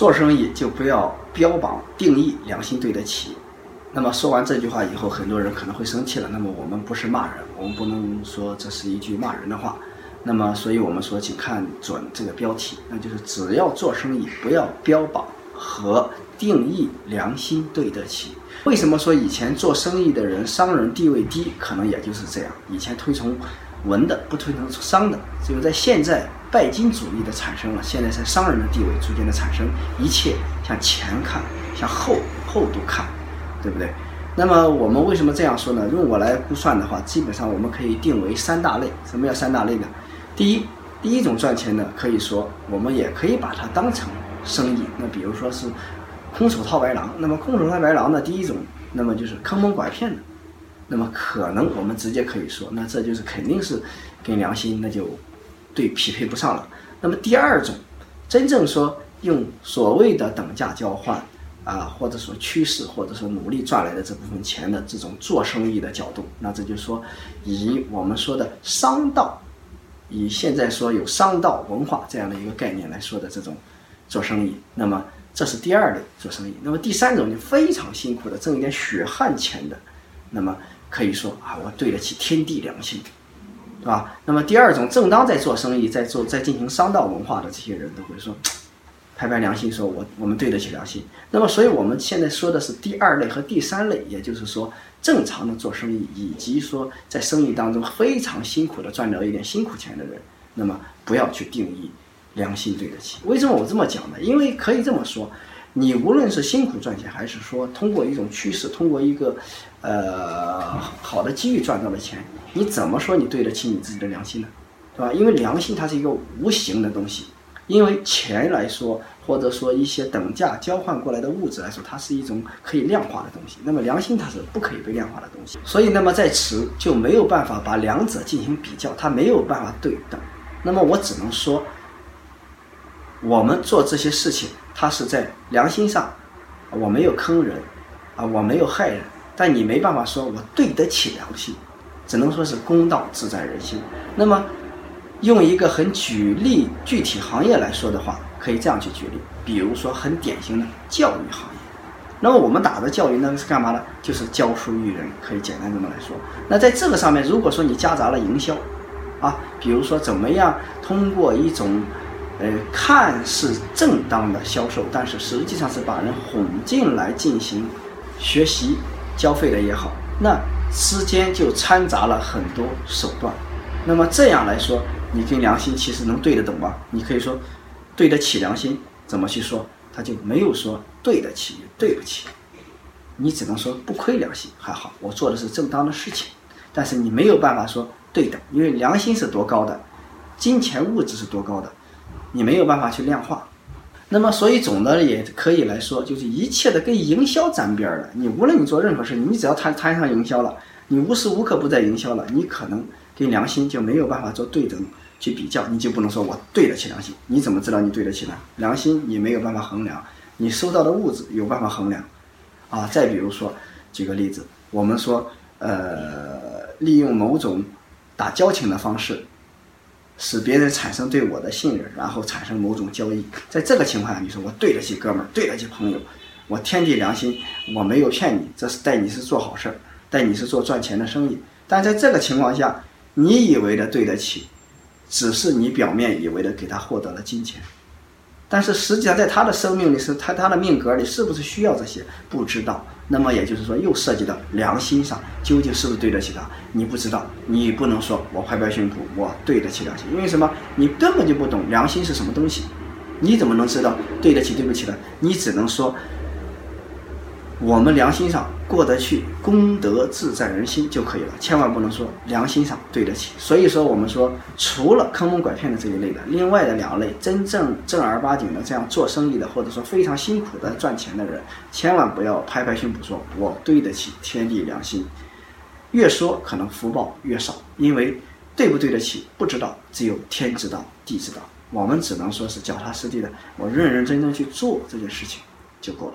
做生意就不要标榜定义良心对得起。那么说完这句话以后，很多人可能会生气了。那么我们不是骂人，我们不能说这是一句骂人的话。那么，所以我们说，请看准这个标题，那就是只要做生意，不要标榜和定义良心对得起。为什么说以前做生意的人商人地位低？可能也就是这样。以前推崇文的，不推崇商的。只有在现在拜金主义的产生了，现在在商人的地位逐渐的产生，一切向前看，向厚厚度看，对不对？那么我们为什么这样说呢？用我来估算的话，基本上我们可以定为三大类。什么叫三大类呢？第一，第一种赚钱呢，可以说我们也可以把它当成生意。那比如说是空手套白狼，那么空手套白狼呢第一种，那么就是坑蒙拐骗的。那么可能我们直接可以说，那这就是肯定是跟良心那就对匹配不上了。那么第二种，真正说用所谓的等价交换啊，或者说趋势，或者说努力赚来的这部分钱的这种做生意的角度，那这就是说以我们说的商道。以现在说有商道文化这样的一个概念来说的这种做生意，那么这是第二类做生意。那么第三种就非常辛苦的挣一点血汗钱的，那么可以说啊，我对得起天地良心，对吧？那么第二种正当在做生意、在做在进行商道文化的这些人都会说，拍拍良心，说我我们对得起良心。那么所以我们现在说的是第二类和第三类，也就是说。正常的做生意，以及说在生意当中非常辛苦的赚到一点辛苦钱的人，那么不要去定义良心对得起。为什么我这么讲呢？因为可以这么说，你无论是辛苦赚钱，还是说通过一种趋势，通过一个呃好的机遇赚到的钱，你怎么说你对得起你自己的良心呢？对吧？因为良心它是一个无形的东西，因为钱来说。或者说一些等价交换过来的物质来说，它是一种可以量化的东西。那么良心它是不可以被量化的东西，所以那么在此就没有办法把两者进行比较，它没有办法对等。那么我只能说，我们做这些事情，它是在良心上，我没有坑人，啊，我没有害人，但你没办法说我对得起良心，只能说是公道自在人心。那么用一个很举例具体行业来说的话。可以这样去举例，比如说很典型的教育行业，那么我们打的教育呢是干嘛呢？就是教书育人，可以简单这么来说。那在这个上面，如果说你夹杂了营销，啊，比如说怎么样通过一种，呃，看似正当的销售，但是实际上是把人哄进来进行学习交费的也好，那之间就掺杂了很多手段。那么这样来说，你跟良心其实能对得懂吗？你可以说。对得起良心，怎么去说？他就没有说对得起，对不起，你只能说不亏良心，还好，我做的是正当的事情。但是你没有办法说对等，因为良心是多高的，金钱物质是多高的，你没有办法去量化。那么，所以总的也可以来说，就是一切的跟营销沾边儿的，你无论你做任何事，你只要摊摊上营销了，你无时无刻不在营销了，你可能跟良心就没有办法做对等。去比较，你就不能说我对得起良心？你怎么知道你对得起呢？良心你没有办法衡量，你收到的物质有办法衡量，啊，再比如说，举个例子，我们说，呃，利用某种打交情的方式，使别人产生对我的信任，然后产生某种交易，在这个情况下，你说我对得起哥们儿，对得起朋友，我天地良心，我没有骗你，这是带你是做好事儿，带你是做赚钱的生意，但在这个情况下，你以为的对得起。只是你表面以为的给他获得了金钱，但是实际上在他的生命里是他他的命格里是不是需要这些不知道。那么也就是说又涉及到良心上究竟是不是对得起他？你不知道，你不能说我拍拍胸脯我对得起良心，因为什么？你根本就不懂良心是什么东西，你怎么能知道对得起对不起呢？你只能说。我们良心上过得去，功德自在人心就可以了，千万不能说良心上对得起。所以说，我们说除了坑蒙拐骗的这一类的，另外的两类真正正儿八经的这样做生意的，或者说非常辛苦的赚钱的人，千万不要拍拍胸脯说我对得起天地良心，越说可能福报越少，因为对不对得起不知道，只有天知道地知道。我们只能说是脚踏实地的，我认认真真去做这件事情就够了。